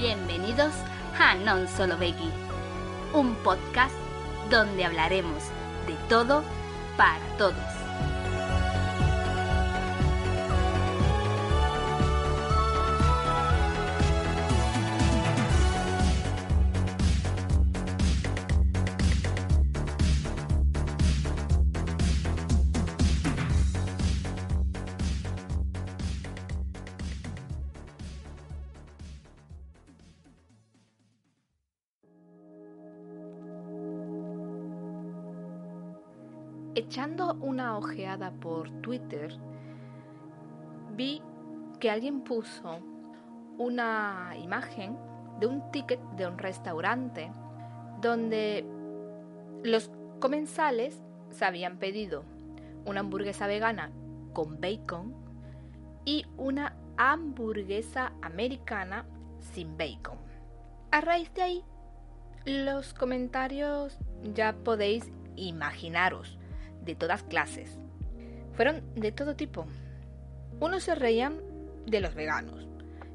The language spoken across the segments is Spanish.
Bienvenidos a Non Solo Veggie, un podcast donde hablaremos de todo para todos. Echando una ojeada por Twitter, vi que alguien puso una imagen de un ticket de un restaurante donde los comensales se habían pedido una hamburguesa vegana con bacon y una hamburguesa americana sin bacon. A raíz de ahí, los comentarios ya podéis imaginaros de todas clases. Fueron de todo tipo. Unos se reían de los veganos,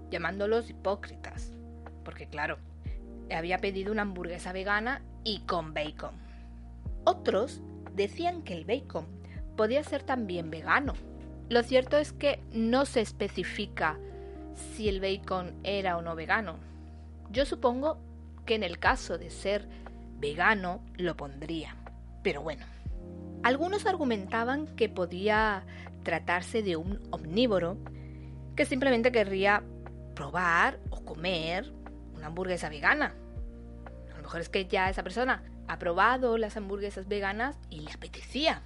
llamándolos hipócritas, porque claro, había pedido una hamburguesa vegana y con bacon. Otros decían que el bacon podía ser también vegano. Lo cierto es que no se especifica si el bacon era o no vegano. Yo supongo que en el caso de ser vegano lo pondría. Pero bueno, algunos argumentaban que podía tratarse de un omnívoro que simplemente querría probar o comer una hamburguesa vegana. A lo mejor es que ya esa persona ha probado las hamburguesas veganas y le apetecía.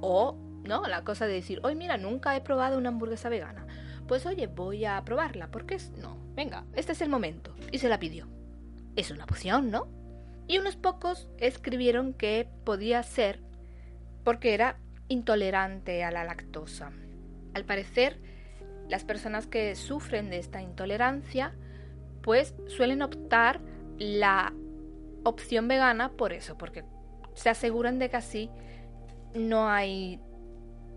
O, ¿no? La cosa de decir, hoy mira, nunca he probado una hamburguesa vegana. Pues oye, voy a probarla, porque es... No, venga, este es el momento. Y se la pidió. Es una opción, ¿no? Y unos pocos escribieron que podía ser porque era intolerante a la lactosa. Al parecer, las personas que sufren de esta intolerancia, pues suelen optar la opción vegana por eso, porque se aseguran de que así no hay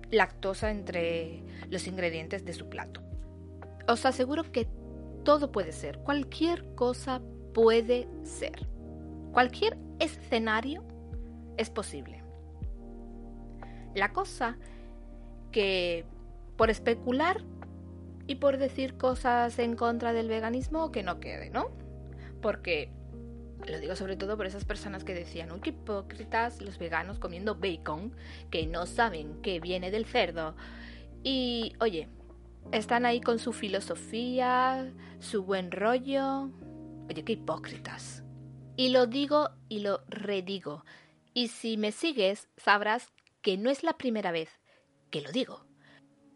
lactosa entre los ingredientes de su plato. Os aseguro que todo puede ser, cualquier cosa puede ser. Cualquier escenario es posible. La cosa que por especular y por decir cosas en contra del veganismo que no quede, ¿no? Porque lo digo sobre todo por esas personas que decían, uy, qué hipócritas los veganos comiendo bacon, que no saben que viene del cerdo. Y, oye, están ahí con su filosofía, su buen rollo. Oye, qué hipócritas. Y lo digo y lo redigo. Y si me sigues, sabrás que no es la primera vez que lo digo.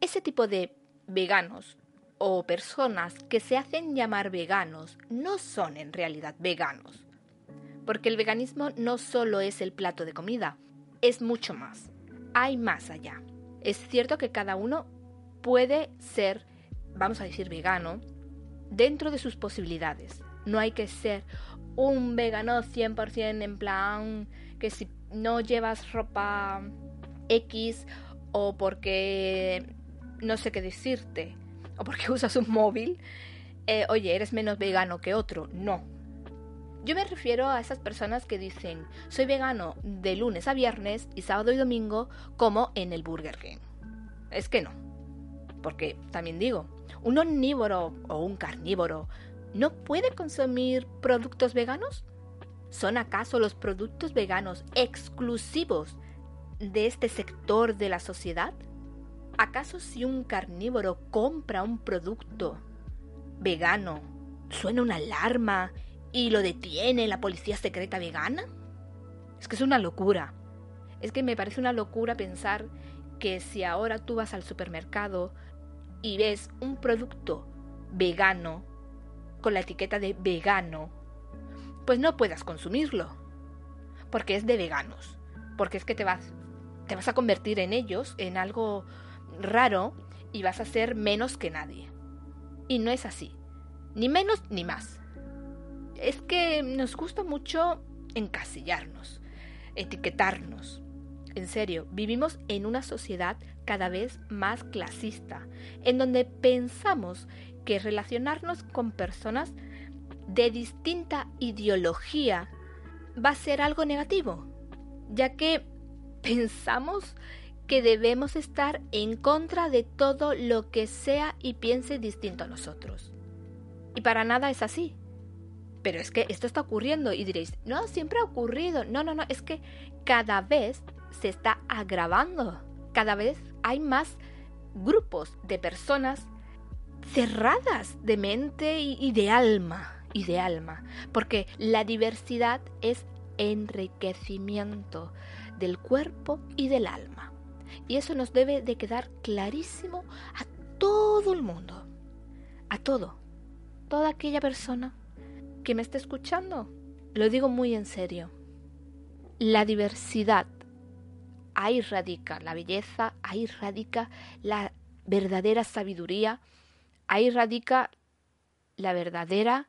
Ese tipo de veganos o personas que se hacen llamar veganos no son en realidad veganos. Porque el veganismo no solo es el plato de comida, es mucho más. Hay más allá. Es cierto que cada uno puede ser, vamos a decir, vegano dentro de sus posibilidades. No hay que ser un vegano 100% en plan que si no llevas ropa X o porque no sé qué decirte o porque usas un móvil, eh, oye, eres menos vegano que otro. No. Yo me refiero a esas personas que dicen, soy vegano de lunes a viernes y sábado y domingo como en el Burger King. Es que no. Porque también digo, un omnívoro o un carnívoro no puede consumir productos veganos. ¿Son acaso los productos veganos exclusivos de este sector de la sociedad? ¿Acaso si un carnívoro compra un producto vegano suena una alarma y lo detiene la policía secreta vegana? Es que es una locura. Es que me parece una locura pensar que si ahora tú vas al supermercado y ves un producto vegano con la etiqueta de vegano, pues no puedas consumirlo. Porque es de veganos. Porque es que te vas, te vas a convertir en ellos, en algo raro, y vas a ser menos que nadie. Y no es así. Ni menos ni más. Es que nos gusta mucho encasillarnos, etiquetarnos. En serio, vivimos en una sociedad cada vez más clasista, en donde pensamos que relacionarnos con personas de distinta ideología va a ser algo negativo, ya que pensamos que debemos estar en contra de todo lo que sea y piense distinto a nosotros. Y para nada es así. Pero es que esto está ocurriendo y diréis, no, siempre ha ocurrido. No, no, no, es que cada vez se está agravando. Cada vez hay más grupos de personas cerradas de mente y de alma, y de alma, porque la diversidad es enriquecimiento del cuerpo y del alma. Y eso nos debe de quedar clarísimo a todo el mundo, a todo, toda aquella persona que me esté escuchando. Lo digo muy en serio. La diversidad, ahí radica la belleza, ahí radica la verdadera sabiduría, ahí radica la verdadera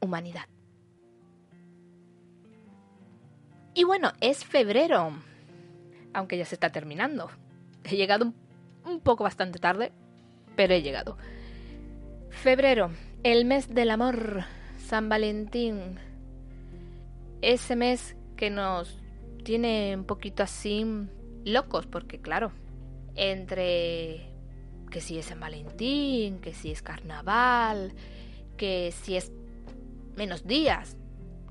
humanidad. Y bueno, es febrero, aunque ya se está terminando. He llegado un poco bastante tarde, pero he llegado. Febrero, el mes del amor, San Valentín. Ese mes que nos tiene un poquito así locos, porque claro, entre que si es San Valentín, que si es carnaval, que si es menos días,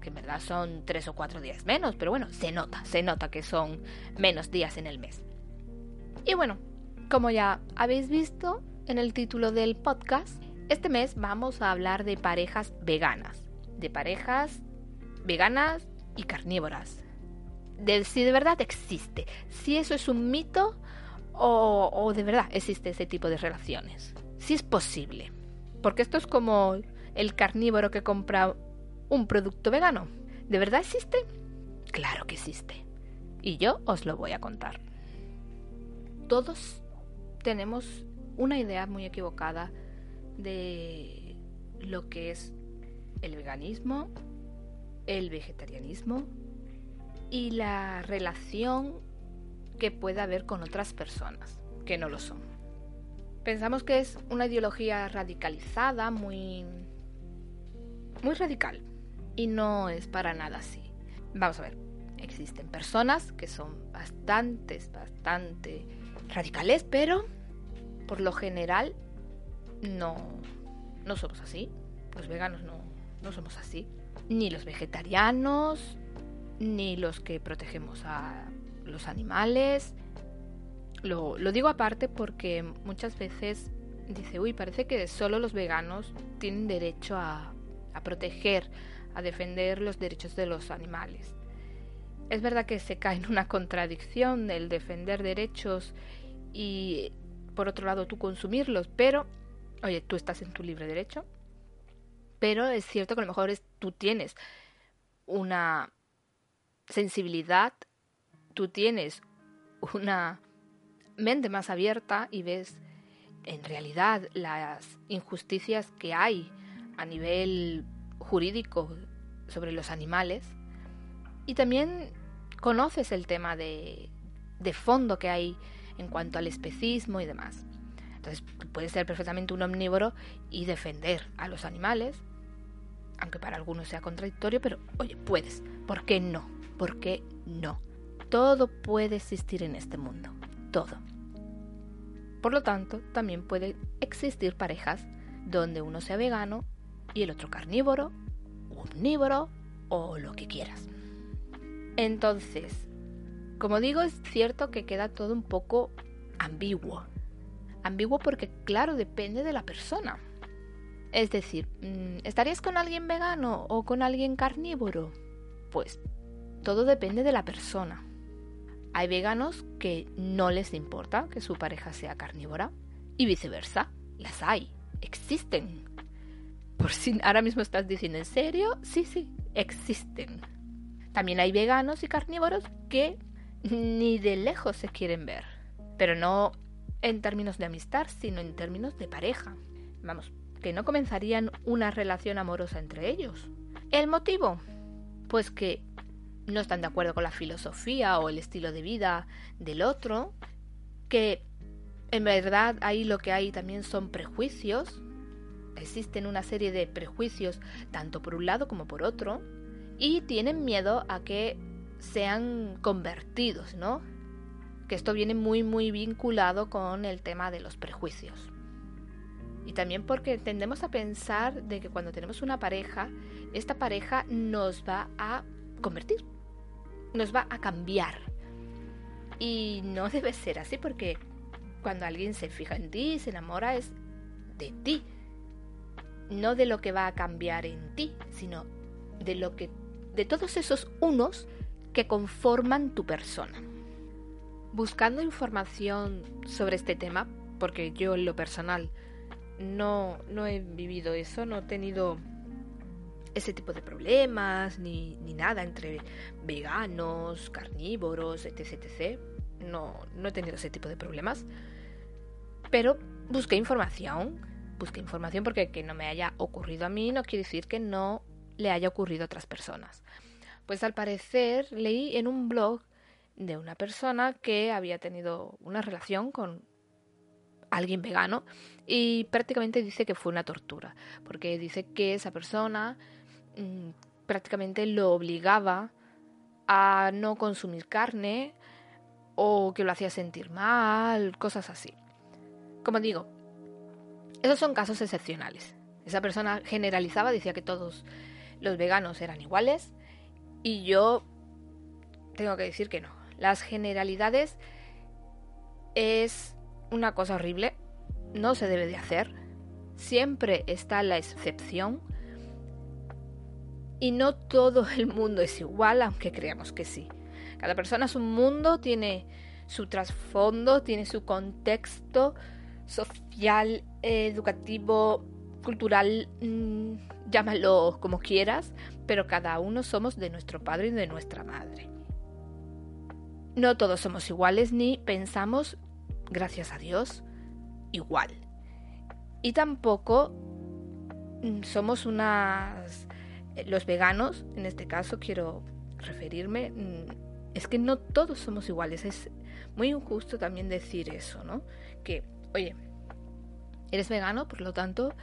que en verdad son tres o cuatro días menos, pero bueno, se nota, se nota que son menos días en el mes. Y bueno, como ya habéis visto en el título del podcast, este mes vamos a hablar de parejas veganas, de parejas veganas y carnívoras. De si de verdad existe, si eso es un mito o, o de verdad existe ese tipo de relaciones. Si es posible. Porque esto es como el carnívoro que compra un producto vegano. ¿De verdad existe? Claro que existe. Y yo os lo voy a contar. Todos tenemos una idea muy equivocada de lo que es el veganismo, el vegetarianismo y la relación que puede haber con otras personas que no lo son. Pensamos que es una ideología radicalizada, muy muy radical, y no es para nada así. Vamos a ver, existen personas que son bastantes, bastante radicales, pero por lo general no, no somos así. Los veganos no, no somos así. Ni los vegetarianos, ni los que protegemos a los animales. Lo, lo digo aparte porque muchas veces dice, uy, parece que solo los veganos tienen derecho a, a proteger a defender los derechos de los animales. Es verdad que se cae en una contradicción el defender derechos y por otro lado tú consumirlos, pero oye, tú estás en tu libre derecho. Pero es cierto que a lo mejor es, tú tienes una sensibilidad, tú tienes una mente más abierta y ves en realidad las injusticias que hay a nivel jurídico sobre los animales y también conoces el tema de, de fondo que hay en cuanto al especismo y demás. Entonces puedes ser perfectamente un omnívoro y defender a los animales, aunque para algunos sea contradictorio, pero oye, puedes. ¿Por qué no? ¿Por qué no? Todo puede existir en este mundo, todo. Por lo tanto, también puede existir parejas donde uno sea vegano y el otro carnívoro, omnívoro o lo que quieras. Entonces, como digo, es cierto que queda todo un poco ambiguo. Ambiguo porque, claro, depende de la persona. Es decir, mm, ¿estarías con alguien vegano o con alguien carnívoro? Pues todo depende de la persona. Hay veganos que no les importa que su pareja sea carnívora y viceversa. Las hay, existen. Por si ahora mismo estás diciendo en serio, sí, sí, existen. También hay veganos y carnívoros que ni de lejos se quieren ver, pero no en términos de amistad, sino en términos de pareja. Vamos, que no comenzarían una relación amorosa entre ellos. ¿El motivo? Pues que no están de acuerdo con la filosofía o el estilo de vida del otro, que en verdad ahí lo que hay también son prejuicios, existen una serie de prejuicios tanto por un lado como por otro, y tienen miedo a que sean convertidos, ¿no? Que esto viene muy muy vinculado con el tema de los prejuicios. Y también porque tendemos a pensar de que cuando tenemos una pareja, esta pareja nos va a convertir, nos va a cambiar. Y no debe ser así porque cuando alguien se fija en ti, se enamora, es de ti. No de lo que va a cambiar en ti, sino de lo que de todos esos unos que conforman tu persona. Buscando información sobre este tema, porque yo en lo personal no, no he vivido eso, no he tenido ese tipo de problemas, ni, ni nada entre veganos, carnívoros, etc, etc. No, no he tenido ese tipo de problemas. Pero busqué información, busqué información porque que no me haya ocurrido a mí no quiere decir que no le haya ocurrido a otras personas. Pues al parecer leí en un blog de una persona que había tenido una relación con alguien vegano y prácticamente dice que fue una tortura, porque dice que esa persona Mm, prácticamente lo obligaba a no consumir carne o que lo hacía sentir mal, cosas así. Como digo, esos son casos excepcionales. Esa persona generalizaba, decía que todos los veganos eran iguales y yo tengo que decir que no. Las generalidades es una cosa horrible, no se debe de hacer. Siempre está la excepción y no todo el mundo es igual, aunque creamos que sí. Cada persona es un mundo, tiene su trasfondo, tiene su contexto social, educativo, cultural, mm, llámalo como quieras, pero cada uno somos de nuestro padre y de nuestra madre. No todos somos iguales ni pensamos, gracias a Dios, igual. Y tampoco mm, somos unas los veganos, en este caso quiero referirme, mm, es que no todos somos iguales. Es muy injusto también decir eso, ¿no? Que, oye, eres vegano, por lo tanto,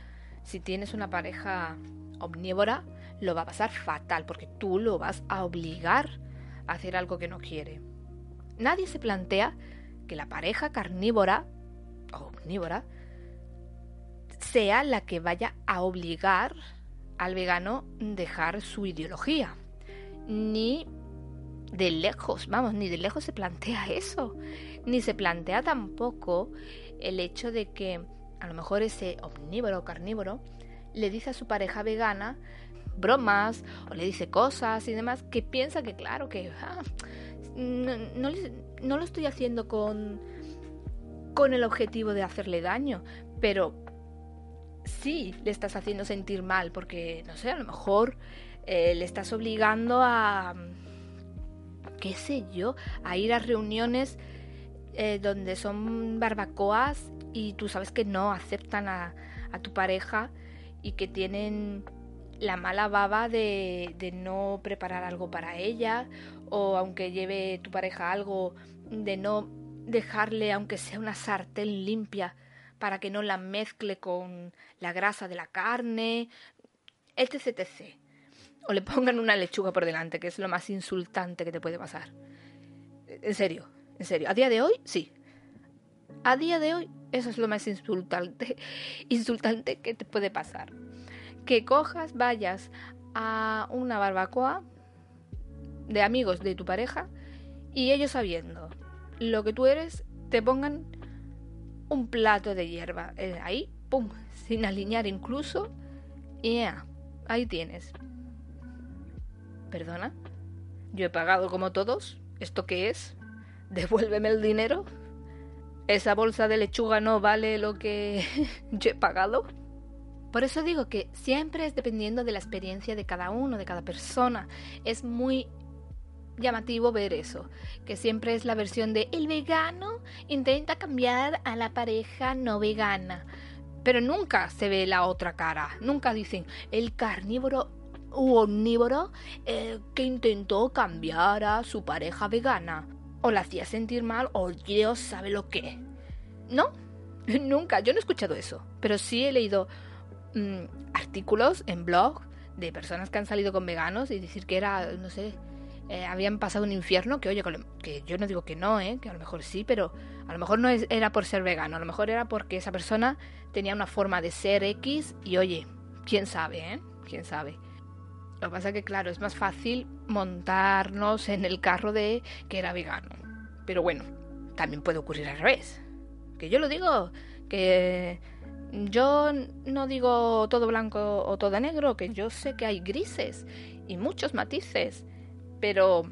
si tienes una pareja omnívora, lo va a pasar fatal, porque tú lo vas a obligar a hacer algo que no quiere. Nadie se plantea que la pareja carnívora o omnívora sea la que vaya a obligar al vegano dejar su ideología. Ni de lejos, vamos, ni de lejos se plantea eso. Ni se plantea tampoco el hecho de que a lo mejor ese omnívoro o carnívoro le dice a su pareja vegana bromas o le dice cosas y demás que piensa que claro que ah, no, no, lo estoy haciendo con con el objetivo de hacerle daño pero sí le estás haciendo sentir mal, porque, no sé, a lo mejor eh, le estás obligando a, qué sé yo, a ir a reuniones eh, donde son barbacoas y tú sabes que no aceptan a, tu pareja y que tienen la mala baba de, de, no preparar algo para ella o aunque lleve tu pareja algo de no dejarle aunque sea una sartén limpia para que no la mezcle con la grasa de la carne, etc, etc. O le pongan una lechuga por delante, que es lo más insultante que te puede pasar. En serio, en serio. A día de hoy, sí. A día de hoy, eso es lo más insultante, insultante que te puede pasar. Que cojas, vayas a una barbacoa de amigos de tu pareja y ellos sabiendo lo que tú eres, te pongan un plato de hierba. Eh, ahí, pum, sin alinear incluso, y ahí tienes. ¿Perdona? Yo he pagado como todos. ¿Esto qué es? Devuélveme el dinero. ¿Esa bolsa de lechuga no vale lo que yo he pagado? Por eso digo que siempre es dependiendo de la experiencia de cada uno, de cada persona. Es muy llamativo ver eso, que siempre es la versión de el vegano intenta cambiar a la pareja no vegana, pero nunca se ve la otra cara, nunca dicen el carnívoro u omnívoro eh, que intentó cambiar a su pareja vegana, o la hacía sentir mal, o Dios sabe lo que. No, nunca, yo no he escuchado eso, pero sí he leído mm, artículos en blog de personas que han salido con veganos y decir que era, no sé, eh, habían pasado un infierno, que oye, que yo no digo que no, ¿eh? que a lo mejor sí, pero a lo mejor no era por ser vegano, a lo mejor era porque esa persona tenía una forma de ser X y oye, quién sabe, ¿eh? quién sabe. Lo que pasa es que, claro, es más fácil montarnos en el carro de que era vegano. Pero bueno, también puede ocurrir al revés. Que yo lo digo, que yo no digo todo blanco o todo negro, que yo sé que hay grises y muchos matices. Pero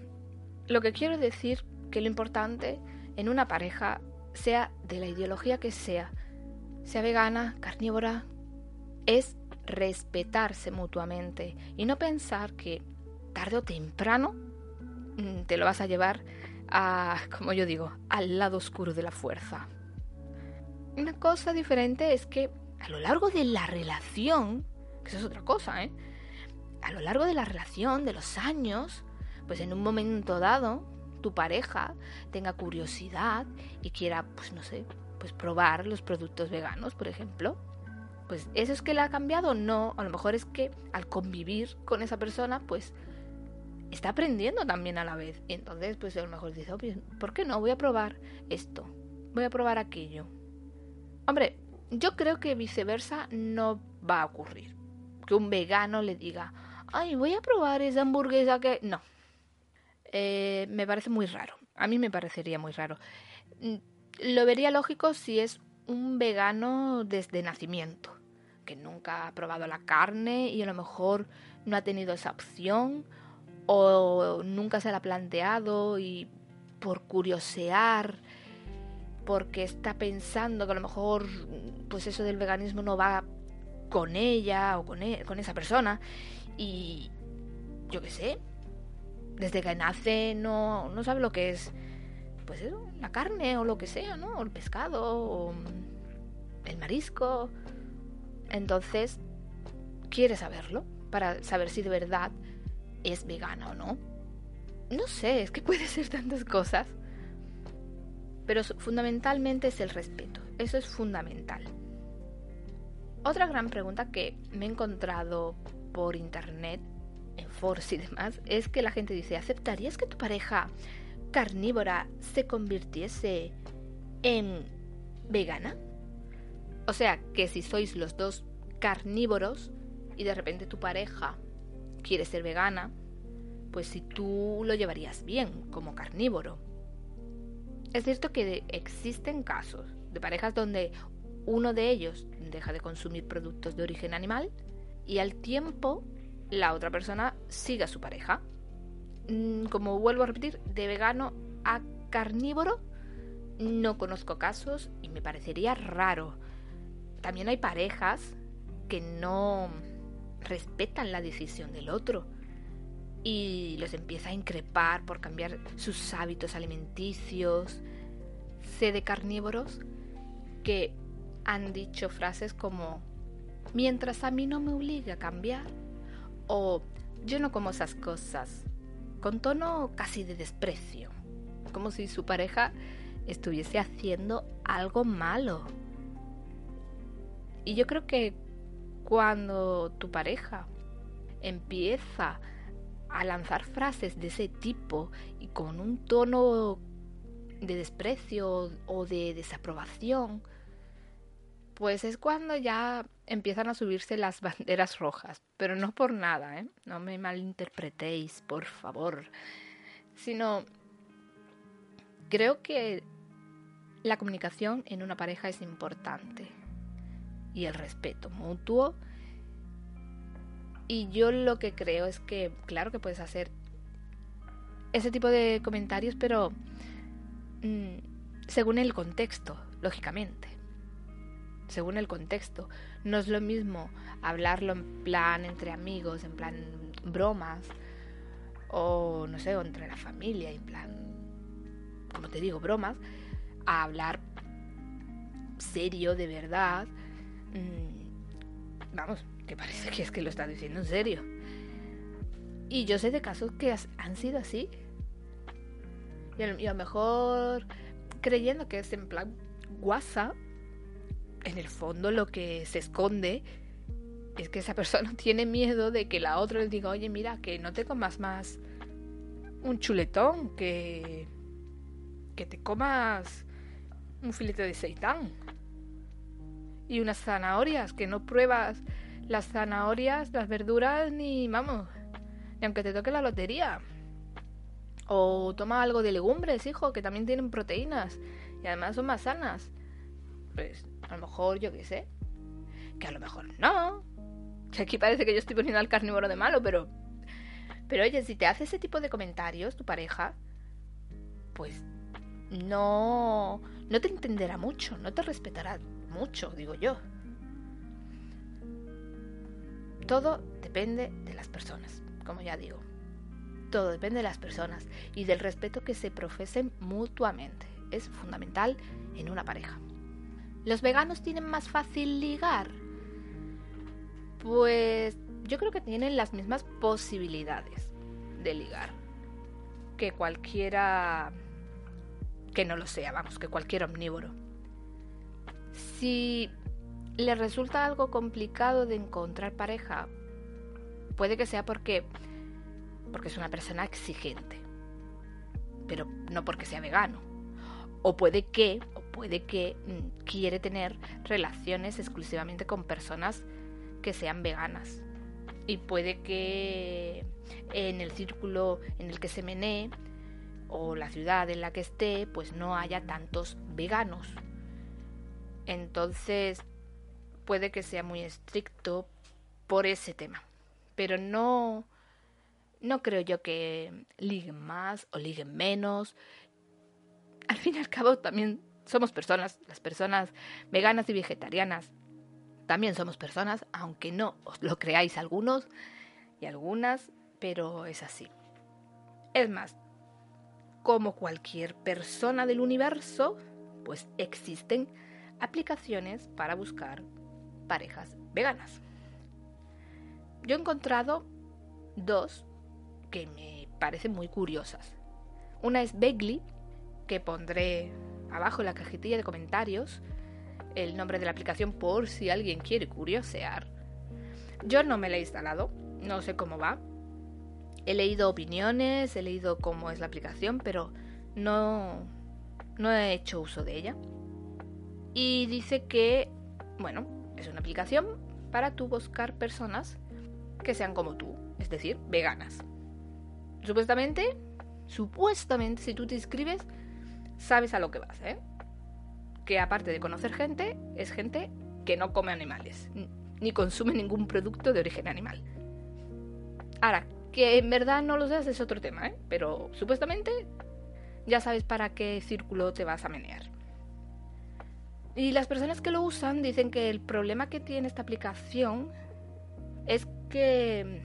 lo que quiero decir que lo importante en una pareja, sea de la ideología que sea, sea vegana, carnívora, es respetarse mutuamente y no pensar que tarde o temprano mm, te lo vas a llevar a, como yo digo, al lado oscuro de la fuerza. Una cosa diferente es que a lo largo de la relación, que eso es otra cosa, ¿eh? A lo largo de la relación, de los años, pues en un momento dado tu pareja tenga curiosidad y quiera, pues no sé, pues probar los productos veganos, por ejemplo. Pues eso es que le ha cambiado, no, a lo mejor es que al convivir con esa persona, pues está aprendiendo también a la vez. Y entonces, pues a lo mejor dice, ¿por qué no? Voy a probar esto, voy a probar aquello. Hombre, yo creo que viceversa no va a ocurrir. Que un vegano le diga, ay, voy a probar esa hamburguesa que... No, eh, me parece muy raro. A mí me parecería muy raro. Mm, lo vería lógico si es un vegano desde nacimiento, que nunca ha probado la carne y a lo mejor no ha tenido esa opción o nunca se la ha planteado y por curiosear, porque está pensando que a lo mejor pues eso del veganismo no va con ella o con, e, con esa persona y yo qué sé, desde que nace no, no sabe lo que es, pues la carne o lo que sea, ¿no? O el pescado, o el marisco. Entonces, quiere saberlo para saber si de verdad es vegana o no. No sé, es que puede ser tantas cosas. Pero fundamentalmente es el respeto. Eso es fundamental. Otra gran pregunta que me he encontrado por internet en Force y demás, es que la gente dice, ¿aceptarías que tu pareja carnívora se convirtiese en vegana? O sea, que si sois los dos carnívoros y de repente tu pareja quiere ser vegana, pues si tú lo llevarías bien como carnívoro. Es cierto que existen casos de parejas donde uno de ellos deja de consumir productos de origen animal y al tiempo la otra persona siga a su pareja. Mm, como vuelvo a repetir, de vegano a carnívoro no conozco casos y me parecería raro. También hay parejas que no respetan la decisión del otro y los empieza a increpar por cambiar sus hábitos alimenticios. Sé de carnívoros que han dicho frases como, mientras a mí no me obligue a cambiar, o yo no como esas cosas, con tono casi de desprecio, como si su pareja estuviese haciendo algo malo. Y yo creo que cuando tu pareja empieza a lanzar frases de ese tipo y con un tono de desprecio o de desaprobación, pues es cuando ya empiezan a subirse las banderas rojas, pero no por nada, ¿eh? no me malinterpretéis, por favor, sino creo que la comunicación en una pareja es importante. Y el respeto mutuo. Y yo lo que creo es que, claro que puedes hacer ese tipo de comentarios, pero mm, según el contexto, lógicamente. Según el contexto. No es lo mismo hablarlo en plan entre amigos, en plan bromas, o no sé, entre la familia, en plan, como te digo, bromas, a hablar serio, de verdad. Mm, vamos, que parece que es que lo está diciendo en serio. Y yo sé de casos que han sido así. Y a, lo mejor creyendo que es en plan WhatsApp, en el fondo lo que se esconde es que esa persona tiene miedo de que la otra le diga, oye, mira, que no te comas más un chuletón, que, que te comas un filete de seitán y unas zanahorias, que no pruebas las zanahorias, las verduras, ni vamos, ni aunque te toque la lotería. O toma algo de legumbres, hijo, que también tienen proteínas y además son más sanas. Pues a lo mejor, yo qué sé, que a lo mejor no. Que aquí parece que yo estoy poniendo al carnívoro de malo, pero. Pero oye, si te hace ese tipo de comentarios tu pareja, pues no. No te entenderá mucho, no te respetará mucho, digo yo. Todo depende de las personas, como ya digo. Todo depende de las personas y del respeto que se profesen mutuamente. Es fundamental en una pareja. ¿Los veganos tienen más fácil ligar? Pues yo creo que tienen las mismas posibilidades de ligar que cualquiera que no lo sea, vamos, que cualquier omnívoro. Si le resulta algo complicado de encontrar pareja, puede que sea porque porque es una persona exigente, pero no porque sea vegano. O puede que, o puede que mm, quiere tener relaciones exclusivamente con personas que sean veganas. Y puede que en el círculo en el que se menee o la ciudad en la que esté, pues no haya tantos veganos. Entonces, puede que sea muy estricto por ese tema. Pero no no creo yo que liguen más o liguen menos. Al fin y al cabo también somos personas, las personas veganas y vegetarianas. También somos personas, aunque no os lo creáis algunos y algunas, pero es así. Es más, como cualquier persona del universo, pues existen aplicaciones para buscar parejas veganas. Yo he encontrado dos que me parecen muy curiosas. Una es Begley, que pondré abajo en la cajetilla de comentarios el nombre de la aplicación por si alguien quiere curiosear. Yo no me la he instalado, no sé cómo va. He leído opiniones, he leído cómo es la aplicación, pero no, no he hecho uso de ella. Y dice que, bueno, es una aplicación para tú buscar personas que sean como tú, es decir, veganas. Supuestamente, supuestamente, si tú te inscribes, sabes a lo que vas, ¿eh? Que aparte de conocer gente, es gente que no come animales, ni consume ningún producto de origen animal. Ahora, que en verdad no lo seas es otro tema, ¿eh? Pero supuestamente ya sabes para qué círculo te vas a menear. Y las personas que lo usan dicen que el problema que tiene esta aplicación es que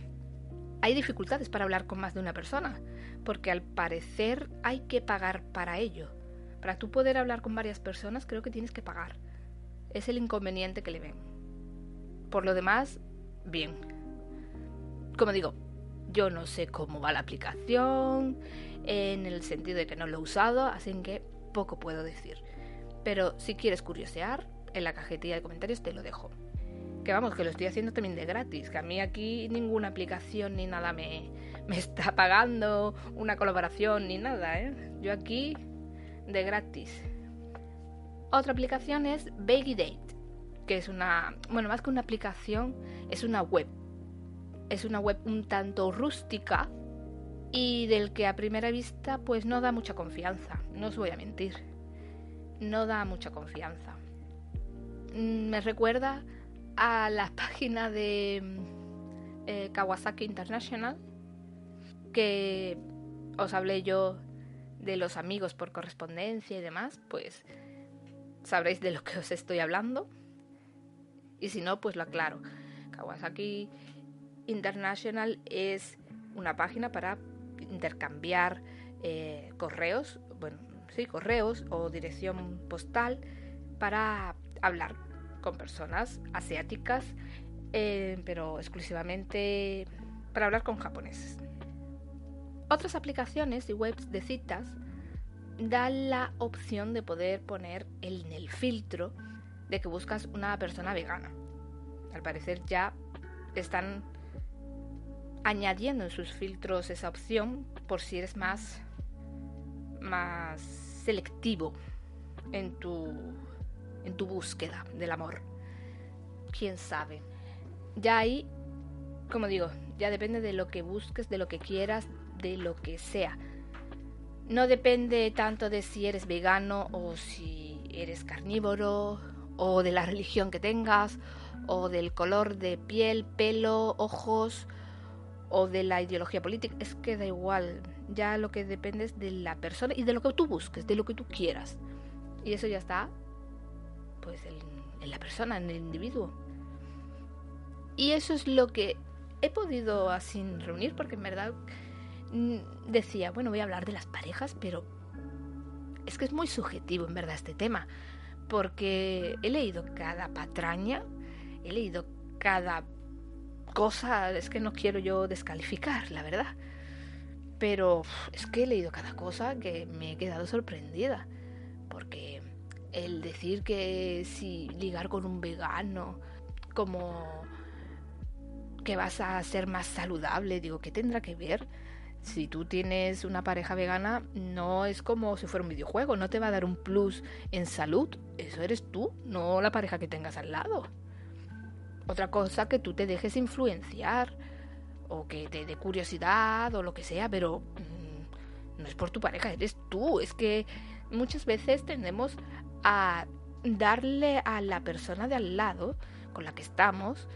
hay dificultades para hablar con más de una persona, porque al parecer hay que pagar para ello. Para tú poder hablar con varias personas creo que tienes que pagar. Es el inconveniente que le ven. Por lo demás, bien. Como digo, yo no sé cómo va la aplicación, en el sentido de que no lo he usado, así que poco puedo decir. Pero si quieres curiosear, en la cajetilla de comentarios te lo dejo que vamos, que lo estoy haciendo también de gratis, que a mí aquí ninguna aplicación ni nada me, me está pagando una colaboración ni nada, ¿eh? Yo aquí de gratis. Otra aplicación es Baby Date, que es una, bueno, más que una aplicación, es una web. Es una web un tanto rústica y del que a primera vista pues no da mucha confianza, no os voy a mentir. No da mucha confianza. Mm, me recuerda a la página de eh, Kawasaki International, que os hablé yo de los amigos por correspondencia y demás, pues sabréis de lo que os estoy hablando. Y si no, pues lo aclaro. Kawasaki International es una página para intercambiar eh, correos, bueno, correos o dirección postal para hablar con personas asiáticas, eh, pero exclusivamente para hablar con japoneses. Otras aplicaciones y webs de citas dan la opción de poder poner en el filtro de que buscas una persona vegana. Al parecer ya están añadiendo en sus filtros esa opción por si eres más más selectivo en tu en tu búsqueda del amor. Quién sabe. Ya ahí, como digo, ya depende de lo que busques, de lo que quieras, de lo que sea. No depende tanto de si eres vegano o si eres carnívoro o de la religión que tengas o del color de piel, pelo, ojos o de la ideología política. Es que da igual. Ya lo que depende es de la persona y de lo que tú busques, de lo que tú quieras. Y eso ya está, pues, en, la persona, en el individuo. Y eso es lo que he podido así reunir, porque en verdad mm, decía, bueno, voy a hablar de las parejas, pero es que es muy subjetivo en verdad este tema, porque he leído cada patraña, he leído cada cosa, es que no quiero yo descalificar, la verdad. Pero es que he leído cada cosa que me he quedado sorprendida. Porque el decir que si ligar con un vegano, como que vas a ser más saludable, digo, ¿qué tendrá que ver? Si tú tienes una pareja vegana, no es como si fuera un videojuego, no te va a dar un plus en salud. Eso eres tú, no la pareja que tengas al lado. Otra cosa que tú te dejes influenciar o que te dé curiosidad o lo que sea, pero mm, no es por tu pareja, eres tú. Es que muchas veces tendemos a darle a la persona de al lado con la que estamos,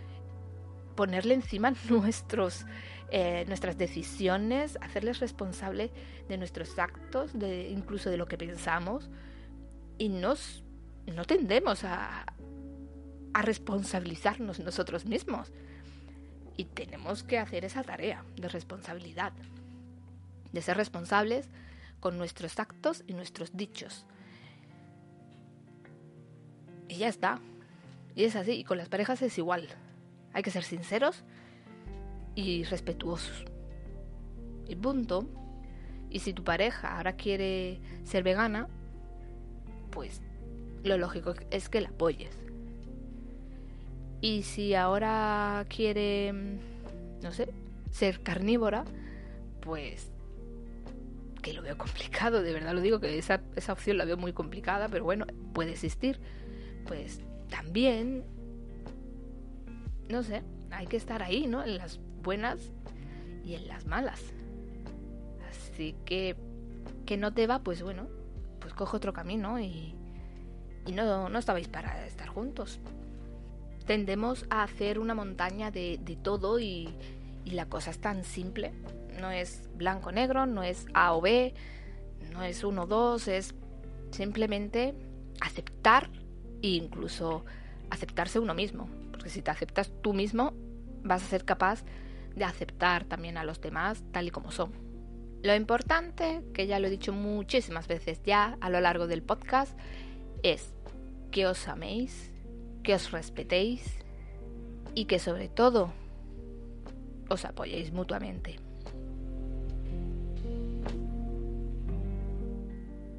ponerle encima nuestros, eh, nuestras decisiones, hacerles responsable de nuestros actos, de, incluso de lo que pensamos, y nos, no tendemos a, a responsabilizarnos nosotros mismos. Y tenemos que hacer esa tarea de responsabilidad, de ser responsables con nuestros actos y nuestros dichos. Y ya está. Y es así. Y con las parejas es igual. Hay que ser sinceros y respetuosos. Y punto. Y si tu pareja ahora quiere ser vegana, pues lo lógico es que la apoyes. Y si ahora quiere, mm, no sé, ser carnívora, pues que lo veo complicado, de verdad lo digo, que esa, esa opción la veo muy complicada, pero bueno, puede existir. Pues también, no sé, hay que estar ahí, ¿no? En las buenas y en las malas. Así que, que no te va, pues bueno, pues coge otro camino y, y no, no estabais para estar juntos tendemos a hacer una montaña de, todo y, la cosa es tan simple. No es blanco-negro, no es A o B, no es uno o dos, es simplemente aceptar e incluso aceptarse uno mismo. Porque si te aceptas tú mismo, vas a ser capaz de aceptar también a los demás tal y como son. Lo importante, que ya lo he dicho muchísimas veces ya a lo largo del podcast, es que os améis, que os respetéis y que sobre todo os apoyéis mutuamente.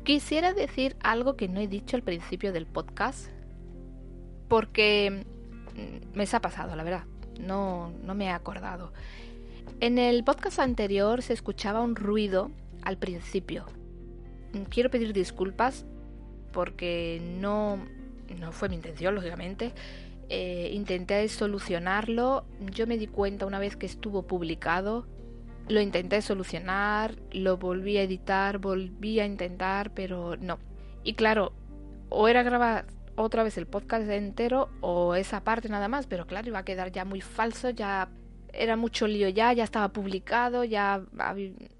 Quisiera decir algo que no he dicho al principio del podcast porque mm, me se ha pasado, la verdad. No, no me he acordado. En el podcast anterior se escuchaba un ruido al principio. Quiero pedir disculpas porque no, no fue mi intención, lógicamente. Eh, intenté solucionarlo. Yo me di cuenta una vez que estuvo publicado. Lo intenté solucionar, lo volví a editar, volví a intentar, pero no. Y claro, o era grabar otra vez el podcast entero o esa parte nada más, pero claro, iba a quedar ya muy falso, ya era mucho lío ya, ya estaba publicado, ya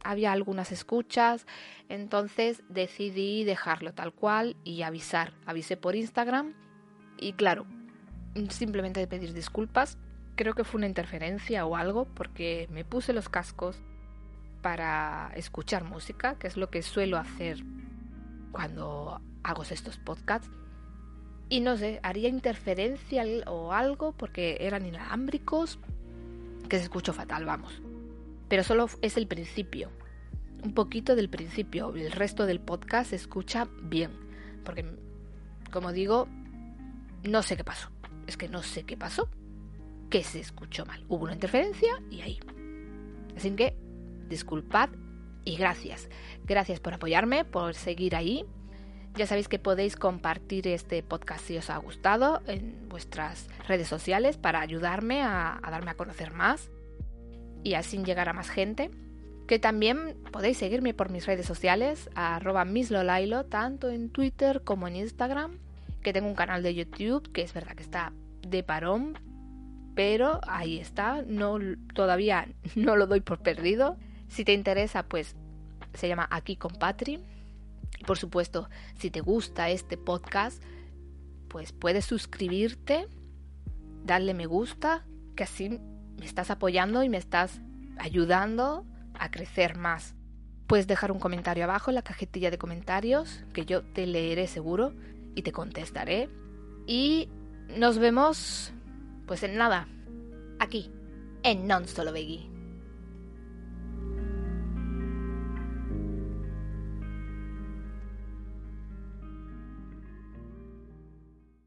había algunas escuchas, entonces decidí dejarlo tal cual y avisar. Avisé por Instagram y claro, simplemente pedir disculpas. Creo que fue una interferencia o algo porque me puse los cascos para escuchar música, que es lo que suelo hacer cuando hago estos podcasts. Y no sé, haría interferencia o algo porque eran inalámbricos, que se escuchó fatal, vamos. Pero solo es el principio, un poquito del principio. El resto del podcast se escucha bien, porque, como digo, no sé qué pasó. Es que no sé qué pasó, que se escuchó mal. Hubo una interferencia y ahí. Así que, disculpad y gracias. Gracias por apoyarme, por seguir ahí. Ya sabéis que podéis compartir este podcast si os ha gustado en vuestras redes sociales para ayudarme a, darme a conocer más y así llegar a más gente. Que también podéis seguirme por mis redes sociales, arroba mislolailo, tanto en Twitter como en Instagram. Que tengo un canal de YouTube, que es verdad que está de parón, pero ahí está, no, todavía no lo doy por perdido. Si te interesa, pues se llama Aquí con Patri por supuesto, si te gusta este podcast, pues puedes suscribirte, darle me gusta, que así me estás apoyando y me estás ayudando a crecer más. Puedes dejar un comentario abajo en la cajetilla de comentarios, que yo te leeré seguro y te contestaré. Y nos vemos, pues en nada, aquí, en Non Solo Veggie.